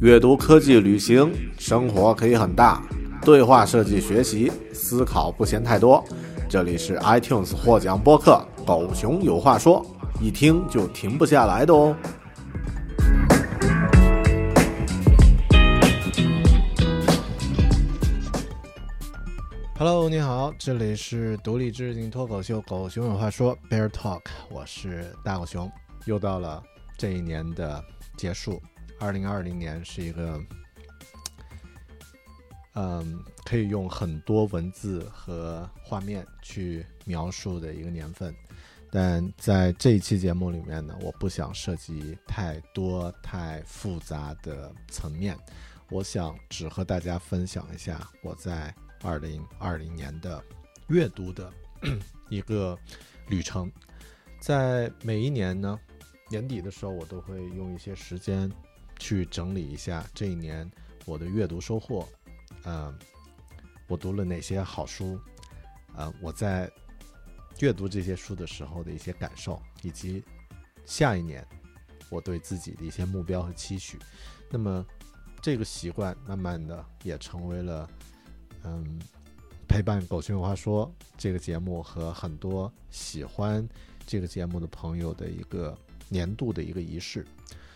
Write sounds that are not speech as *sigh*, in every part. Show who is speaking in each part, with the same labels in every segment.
Speaker 1: 阅读、科技、旅行，生活可以很大。对话设计、学习、思考不嫌太多。这里是 iTunes 获奖播客《狗熊有话说》，一听就停不下来的哦。Hello，你好，这里是独立知识型脱口秀《狗熊有话说》Bear Talk，我是大狗熊。又到了这一年的结束，二零二零年是一个，嗯，可以用很多文字和画面去描述的一个年份。但在这一期节目里面呢，我不想涉及太多太复杂的层面，我想只和大家分享一下我在。二零二零年的阅读的 *clears throat* 一个旅程，在每一年呢年底的时候，我都会用一些时间去整理一下这一年我的阅读收获。嗯，我读了哪些好书？呃，我在阅读这些书的时候的一些感受，以及下一年我对自己的一些目标和期许。那么，这个习惯慢慢的也成为了。嗯，陪伴狗熊有话说这个节目和很多喜欢这个节目的朋友的一个年度的一个仪式，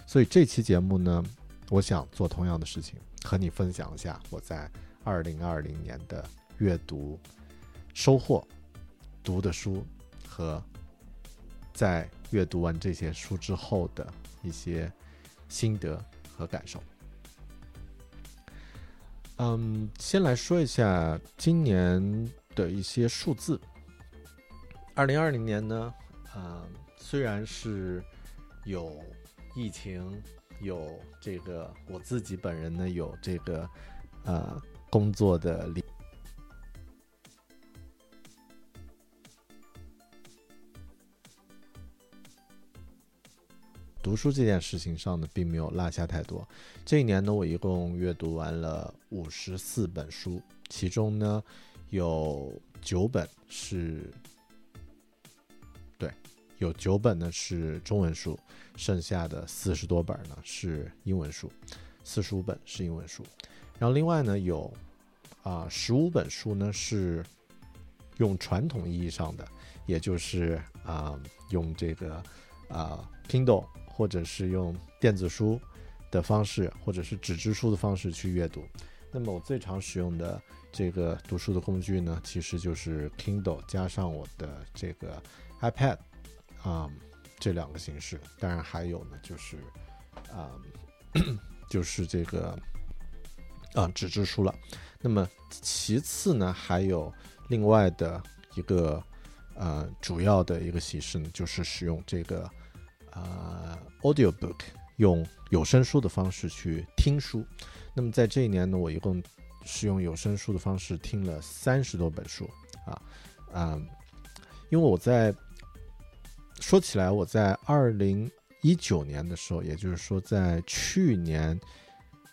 Speaker 1: 所以这期节目呢，我想做同样的事情，和你分享一下我在二零二零年的阅读收获、读的书和在阅读完这些书之后的一些心得和感受。嗯，先来说一下今年的一些数字。二零二零年呢，啊，虽然是有疫情，有这个我自己本人呢有这个呃工作的离。读书这件事情上呢，并没有落下太多。这一年呢，我一共阅读完了五十四本书，其中呢，有九本是，有九本呢是中文书，剩下的四十多本呢是英文书，四十五本是英文书。然后另外呢，有啊十五本书呢是用传统意义上的，也就是啊用这个啊 Kindle。或者是用电子书的方式，或者是纸质书的方式去阅读。那么我最常使用的这个读书的工具呢，其实就是 Kindle 加上我的这个 iPad 啊这两个形式。当然还有呢，就是啊 *coughs* 就是这个啊纸质书了。那么其次呢，还有另外的一个呃主要的一个形式呢，就是使用这个。啊，audio book 用有声书的方式去听书。那么在这一年呢，我一共是用有声书的方式听了三十多本书啊啊，因为我在说起来，我在二零一九年的时候，也就是说在去年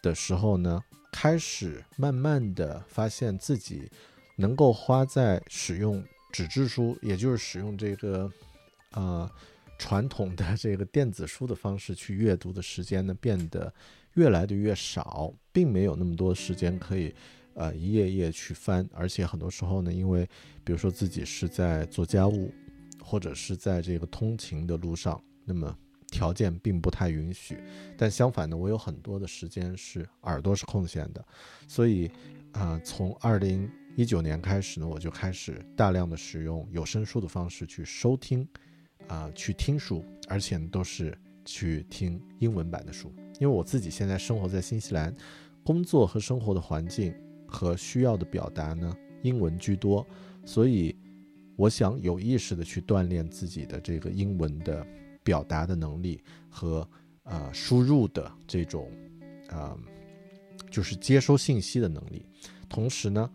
Speaker 1: 的时候呢，开始慢慢的发现自己能够花在使用纸质书，也就是使用这个啊。传统的这个电子书的方式去阅读的时间呢，变得越来的越少，并没有那么多时间可以，呃，一页页去翻。而且很多时候呢，因为比如说自己是在做家务，或者是在这个通勤的路上，那么条件并不太允许。但相反呢，我有很多的时间是耳朵是空闲的，所以啊，从二零一九年开始呢，我就开始大量的使用有声书的方式去收听，啊，去听书，而且都是去听英文版的书，因为我自己现在生活在新西兰，工作和生活的环境和需要的表达呢，英文居多，所以。我想有意识的去锻炼自己的这个英文的表达的能力和呃输入的这种呃就是接收信息的能力，同时呢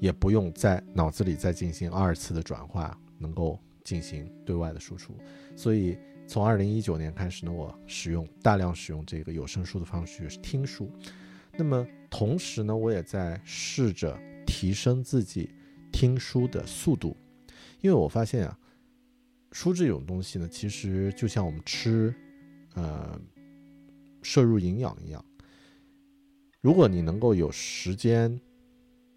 Speaker 1: 也不用在脑子里再进行二次的转化，能够进行对外的输出。所以从二零一九年开始呢，我使用大量使用这个有声书的方式是听书。那么同时呢，我也在试着提升自己听书的速度。因为我发现啊，书这种东西呢，其实就像我们吃，呃，摄入营养一样。如果你能够有时间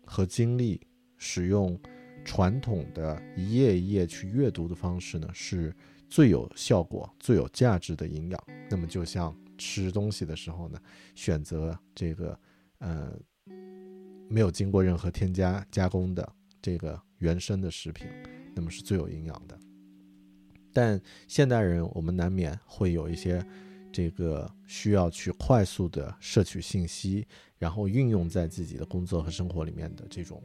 Speaker 1: 和精力使用传统的一页一页去阅读的方式呢，是最有效果、最有价值的营养。那么，就像吃东西的时候呢，选择这个呃没有经过任何添加加工的这个原生的食品。那么是最有营养的，但现代人我们难免会有一些这个需要去快速的摄取信息，然后运用在自己的工作和生活里面的这种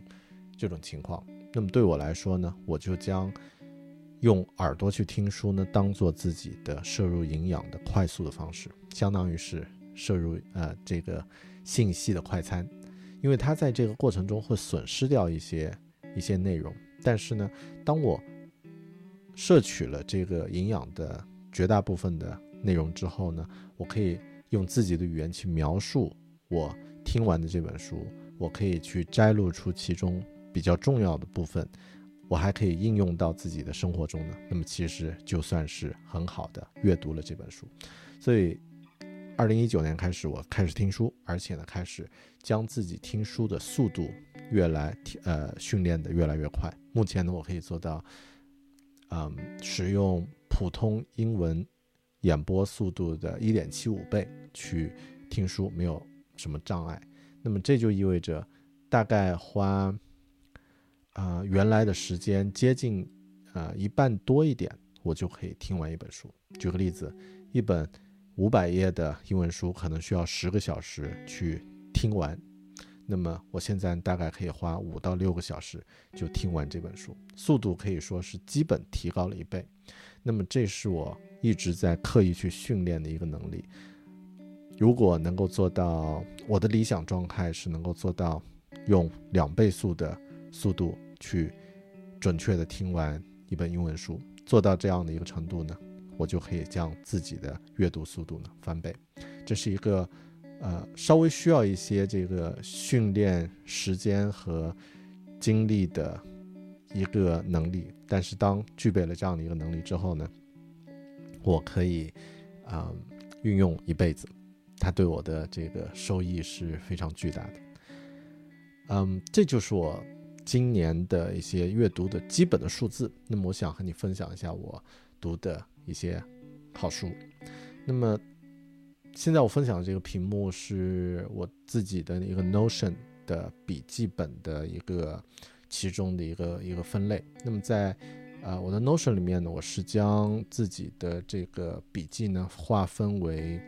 Speaker 1: 这种情况。那么对我来说呢，我就将用耳朵去听书呢，当做自己的摄入营养的快速的方式，相当于是摄入呃这个信息的快餐，因为它在这个过程中会损失掉一些一些内容。但是呢，当我摄取了这个营养的绝大部分的内容之后呢，我可以用自己的语言去描述我听完的这本书，我可以去摘录出其中比较重要的部分，我还可以应用到自己的生活中呢。那么其实就算是很好的阅读了这本书。所以，二零一九年开始，我开始听书，而且呢，开始将自己听书的速度。越来呃训练的越来越快。目前呢，我可以做到，嗯，使用普通英文演播速度的一点七五倍去听书，没有什么障碍。那么这就意味着，大概花啊原来的时间接近啊一半多一点，我就可以听完一本书。举个例子，一本五百页的英文书可能需要十个小时去听完。那么我现在大概可以花五到六个小时就听完这本书，速度可以说是基本提高了一倍。那么这是我一直在刻意去训练的一个能力。如果能够做到，我的理想状态是能够做到用两倍速的速度去准确的听完一本英文书，做到这样的一个程度呢，我就可以将自己的阅读速度呢翻倍。这是一个。呃，稍微需要一些这个训练时间和精力的一个能力，但是当具备了这样的一个能力之后呢，我可以啊运用一辈子，它对我的这个收益是非常巨大的。嗯，这就是我今年的一些阅读的基本的数字。那么，我想和你分享一下我读的一些好书。那么。现在我分享的这个屏幕是我自己的一个 Notion 的笔记本的一个其中的一个一个分类。那么在呃我的 Notion 里面呢，我是将自己的这个笔记呢划分为，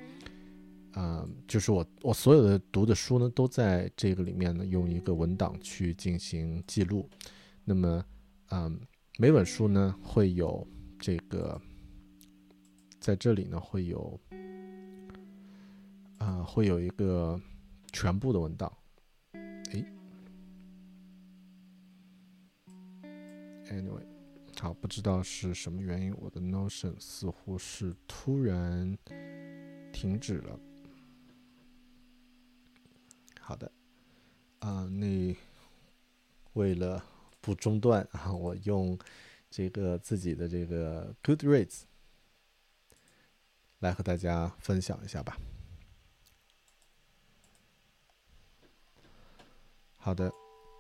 Speaker 1: 嗯，就是我我所有的读的书呢都在这个里面呢用一个文档去进行记录。那么，嗯，每本书呢会有这个，在这里呢会有。啊，会有一个全部的文档。哎，anyway，好，不知道是什么原因，我的 Notion 似乎是突然停止了。好的，啊，那为了不中断啊，我用这个自己的这个 Goodreads 来和大家分享一下吧。好的，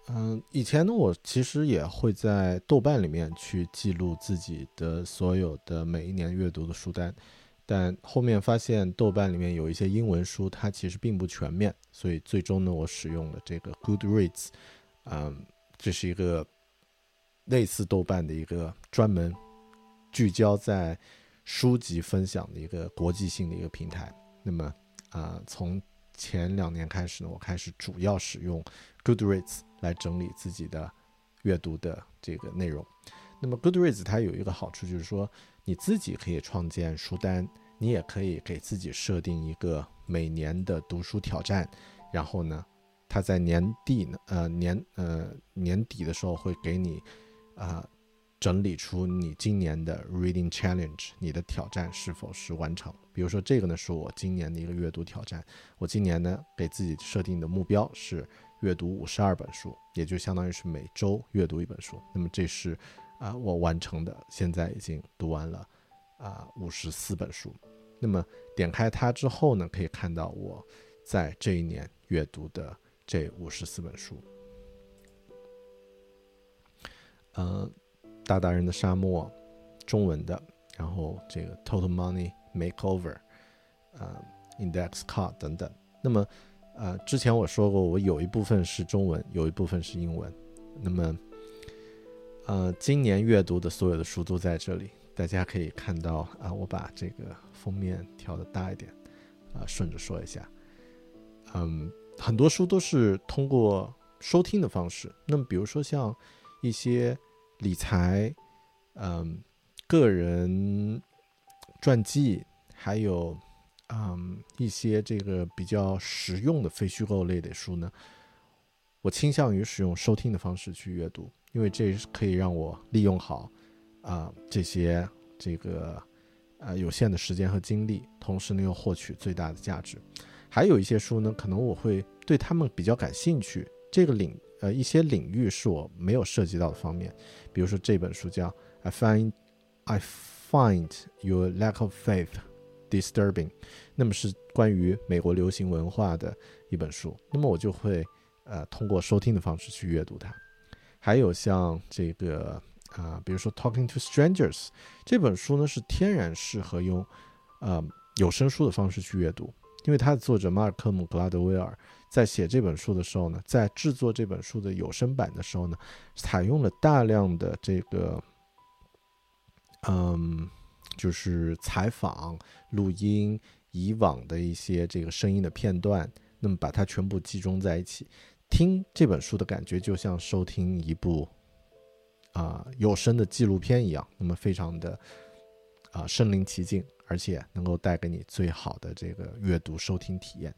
Speaker 1: 嗯，以前呢，我其实也会在豆瓣里面去记录自己的所有的每一年阅读的书单，但后面发现豆瓣里面有一些英文书，它其实并不全面，所以最终呢，我使用了这个 Goodreads，嗯，这是一个类似豆瓣的一个专门聚焦在书籍分享的一个国际性的一个平台。那么啊，从前两年开始呢，我开始主要使用 Goodreads 来整理自己的阅读的这个内容。那么 Goodreads 它有一个好处就是说。你自己可以创建书单，你也可以给自己设定一个每年的读书挑战，然后呢，它在年底呢，呃年呃年底的时候会给你，啊，整理出你今年的 reading challenge，你的挑战是否是完成？比如说这个呢是我今年的一个阅读挑战，我今年呢给自己设定的目标是阅读五十二本书，也就相当于是每周阅读一本书。那么这是。啊，我完成的，现在已经读完了啊五十四本书。那么点开它之后呢，可以看到我在这一年阅读的这五十四本书。嗯，大达人的沙漠，中文的，然后这个 Total Money Makeover，啊，Index Card 等等。那么，呃，之前我说过，我有一部分是中文，有一部分是英文。那么。呃，今年阅读的所有的书都在这里，大家可以看到啊。我把这个封面调的大一点，啊，顺着说一下。嗯，很多书都是通过收听的方式。那么，比如说像一些理财，嗯，个人传记，还有嗯一些这个比较实用的非虚构类的书呢，我倾向于使用收听的方式去阅读。因为这可以让我利用好，啊这些这个，呃有限的时间和精力，同时呢又获取最大的价值。还有一些书呢，可能我会对他们比较感兴趣，这个领呃一些领域是我没有涉及到的方面。比如说这本书叫《I Find I Find Your Lack of Faith Disturbing》，那么是关于美国流行文化的一本书。那么我就会呃通过收听的方式去阅读它。还有像这个啊，比如说《Talking to Strangers》这本书呢，是天然适合用呃有声书的方式去阅读，因为它的作者马尔科姆·格拉德威尔在写这本书的时候呢，在制作这本书的有声版的时候呢，采用了大量的这个嗯，就是采访、录音以往的一些这个声音的片段，那么把它全部集中在一起。听这本书的感觉就像收听一部啊有声的纪录片一样，那么非常的啊身临其境，而且能够带给你最好的这个阅读收听体验。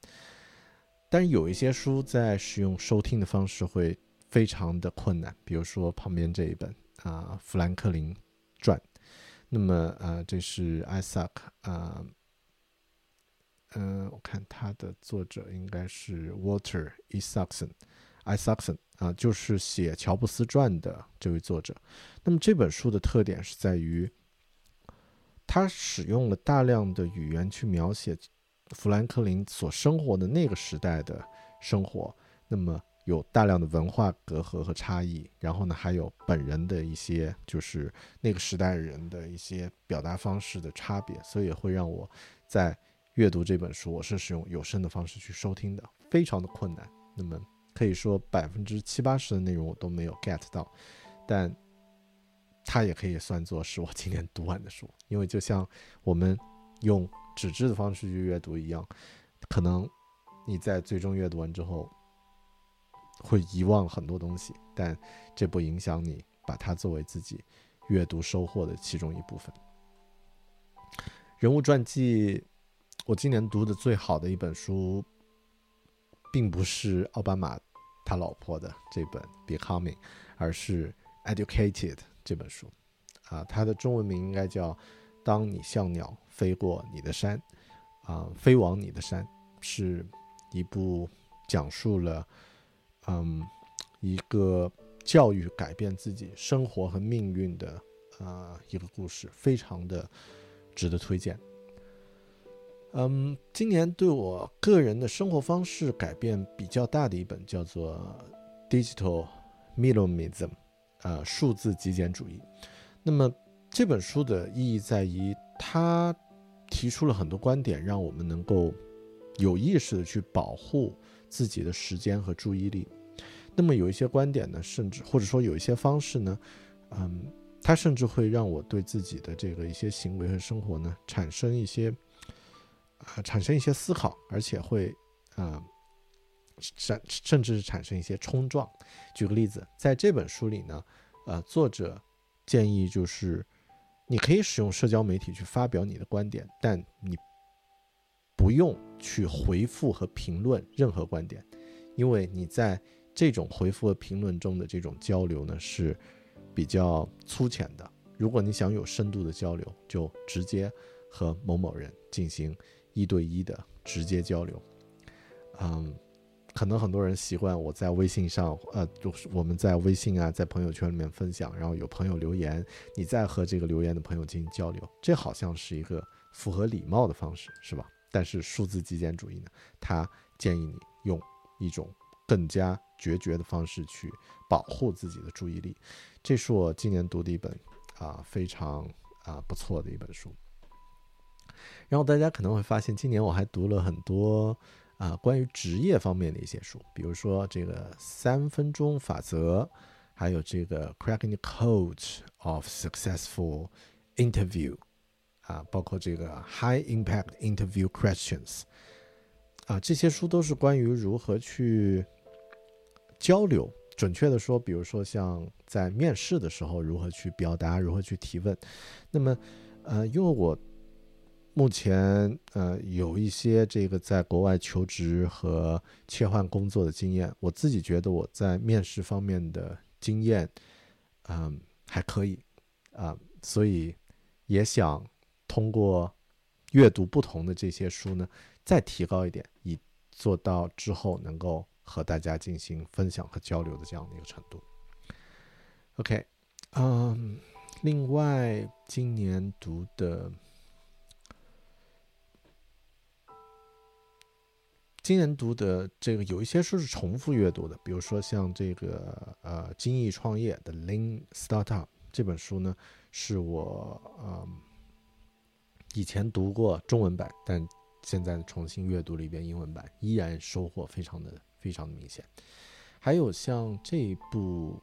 Speaker 1: 但是有一些书在使用收听的方式会非常的困难，比如说旁边这一本啊《富兰克林传》，那么呃这是艾萨克啊。嗯，我看它的作者应该是 Walter Isaacson，Isaacson 啊，就是写《乔布斯传》的这位作者。那么这本书的特点是在于，他使用了大量的语言去描写富兰克林所生活的那个时代的生活。那么有大量的文化隔阂和差异，然后呢，还有本人的一些就是那个时代人的一些表达方式的差别，所以也会让我在。阅读这本书，我是使用有声的方式去收听的，非常的困难。那么可以说百分之七八十的内容我都没有 get 到，但它也可以算作是我今年读完的书。*laughs* 因为就像我们用纸质的方式去阅读一样，可能你在最终阅读完之后会遗忘很多东西，但这不影响你把它作为自己阅读收获的其中一部分。人物传记。我今年读的最好的一本书，并不是奥巴马他老婆的这本《Becoming》，而是《Educated》这本书。啊，它的中文名应该叫《当你像鸟飞过你的山》，啊，飞往你的山，是一部讲述了，嗯，一个教育改变自己生活和命运的啊一个故事，非常的值得推荐。嗯，今年对我个人的生活方式改变比较大的一本叫做《Digital Minimalism》，呃，数字极简主义。那么这本书的意义在于，它提出了很多观点，让我们能够有意识的去保护自己的时间和注意力。那么有一些观点呢，甚至或者说有一些方式呢，嗯，它甚至会让我对自己的这个一些行为和生活呢产生一些啊产生一些思考，而且会啊甚甚至是产生一些冲撞。举个例子，在这本书里呢，呃，作者建议就是你可以使用社交媒体去发表你的观点，但你不用去回复和评论任何观点，因为你在这种回复和评论中的这种交流呢，是比较粗浅的。如果你想有深度的交流，就直接和某某人进行一对一的直接交流。嗯，可能很多人习惯我在微信上，呃，就是我们在微信啊，在朋友圈里面分享，然后有朋友留言，你再和这个留言的朋友进行交流，这好像是一个符合礼貌的方式，是吧？但是数字极简主义呢，他建议你用一种更加决绝的方式去保护自己的注意力。这是我今年读的一本啊非常啊不错的一本书。然后大家可能会发现，今年我还读了很多啊关于职业方面的一些书，比如说这个三分钟法则，还有这个 Cracking the Code of Successful Interview。啊，包括这个 High Impact Interview Questions，啊，这些书都是关于如何去交流。准确的说，比如说像在面试的时候，如何去表达，如何去提问。那么，呃，因为我目前呃有一些这个在国外求职和切换工作的经验，我自己觉得我在面试方面的经验，嗯，还可以啊，所以也想。通过阅读不同的这些书呢，再提高一点，以做到之后能够和大家进行分享和交流的这样的一个程度。OK，嗯，另外今年读的，今年读的这个有一些书是重复阅读的，比如说像这个呃《精益创业》的《Lean Startup》这本书呢，是我嗯。以前读过中文版，但现在重新阅读了一遍英文版，依然收获非常的非常的明显。还有像这一部，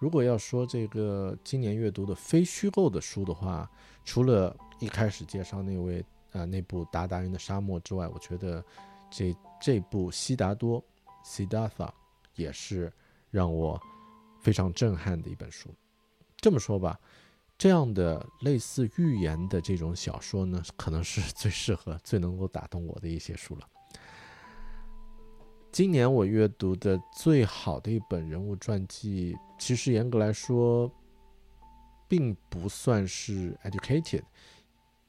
Speaker 1: 如果要说这个今年阅读的非虚构的书的话，除了一开始介绍那位啊那部《达达人的沙漠》之外，我觉得这这部《悉达多》（Siddhartha） 也是让我非常震撼的一本书。这么说吧。这样的类似寓言的这种小说呢，可能是 *laughs* 最适合、最能够打动我的一些书了。今年我阅读的最好的一本人物传记，其实严格来说，并不算是《Educated》。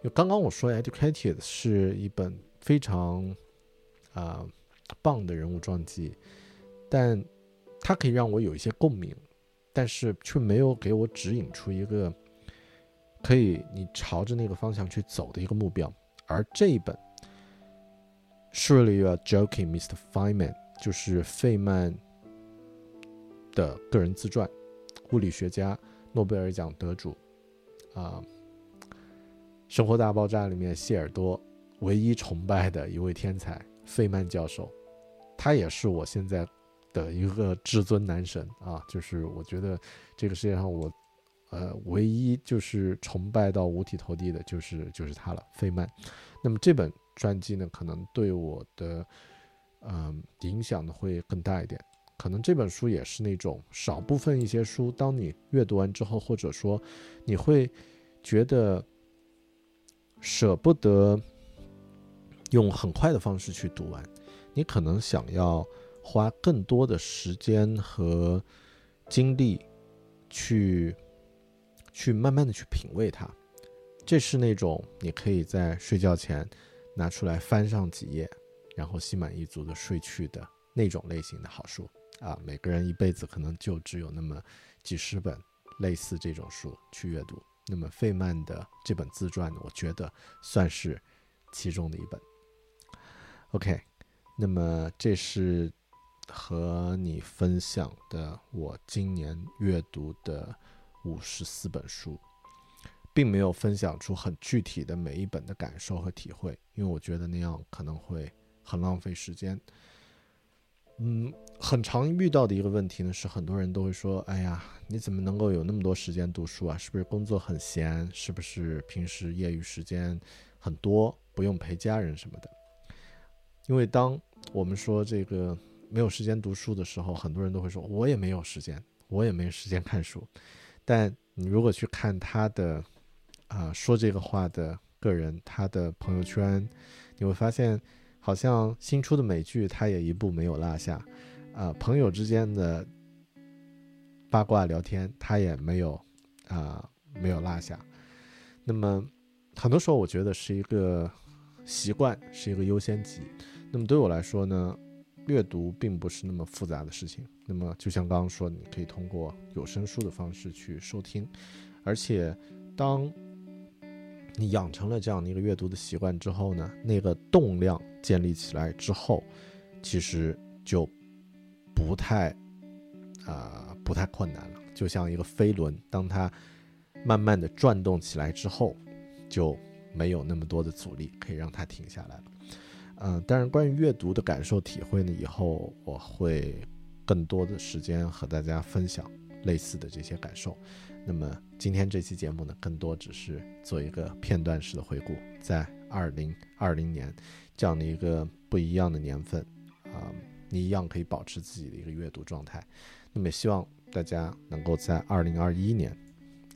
Speaker 1: 就刚刚我说，《Educated》是一本非常啊棒的人物传记，但它可以让我有一些共鸣，但是却没有给我指引出一个。可以，你朝着那个方向去走的一个目标。而这一本，Surely you are joking, Mr. Feynman，就是费曼的个人自传，物理学家、诺贝尔奖得主，啊，《生活大爆炸》里面谢耳朵唯一崇拜的一位天才费曼教授，他也是我现在的一个至尊男神啊！就是我觉得这个世界上我。呃，唯一就是崇拜到五体投地的，就是就是他了，费曼。那么这本传记呢，可能对我的嗯影响呢会更大一点。可能这本书也是那种少部分一些书，当你阅读完之后，或者说你会觉得舍不得用很快的方式去读完，你可能想要花更多的时间和精力去。去慢慢的去品味它，这是那种你可以在睡觉前拿出来翻上几页，然后心满意足的睡去的那种类型的好书啊。每个人一辈子可能就只有那么几十本类似这种书去阅读。那么费曼的这本自传呢，我觉得算是其中的一本。OK，那么这是和你分享的我今年阅读的。五十四本书，并没有分享出很具体的每一本的感受和体会，因为我觉得那样可能会很浪费时间。嗯，很常遇到的一个问题呢，是很多人都会说：“哎呀，你怎么能够有那么多时间读书啊？是不是工作很闲？是不是平时业余时间很多，不用陪家人什么的？”因为当我们说这个没有时间读书的时候，很多人都会说：“我也没有时间，我也没时间看书。”但你如果去看他的啊说这个话的个人，他的朋友圈，你会发现。好像新出的美剧，他也一部没有落下，啊，朋友之间的八卦聊天，他也没有啊没有落下。那么很多时候，我觉得是一个习惯，是一个优先级。那么对我来说呢，阅读并不是那么复杂的事情。那么就像刚刚说，你可以通过有声书的方式去收听，而且当。你养成了这样的一个阅读的习惯之后呢，那个动量建立起来之后，其实就不太啊不太困难了。就像一个飞轮，当它慢慢的转动起来之后，就没有那么多的阻力可以让它停下来了。嗯，当然，关于阅读的感受体会呢，以后我会更多的时间和大家分享类似的这些感受。那么今天这期节目呢，更多只是做一个片段式的回顾，在二零二零年这样的一个不一样的年份，啊，你一样可以保持自己的一个阅读状态。那么也希望大家能够在二零二一年，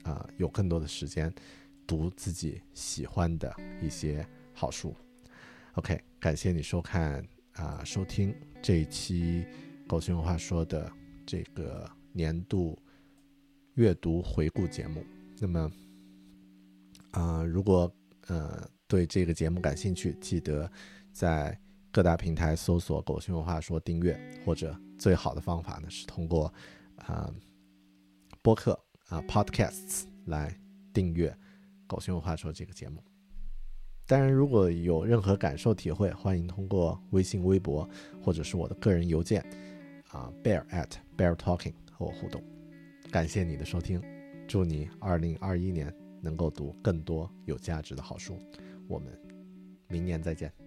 Speaker 1: 啊，有更多的时间读自己喜欢的一些好书。OK，感谢你收看啊，收听这一期《狗熊话说》的这个年度。阅读回顾节目，那么，啊，如果呃对这个节目感兴趣，记得在各大平台搜索“狗熊文化说”订阅，或者最好的方法呢是通过啊播客啊 Podcasts 来订阅“狗熊文化说”这个节目。当然，如果有任何感受体会，欢迎通过微信、微博或者是我的个人邮件啊 bear at bear talking 和我互动。感谢你的收听，祝你二零二一年能够读更多有价值的好书。我们明年再见。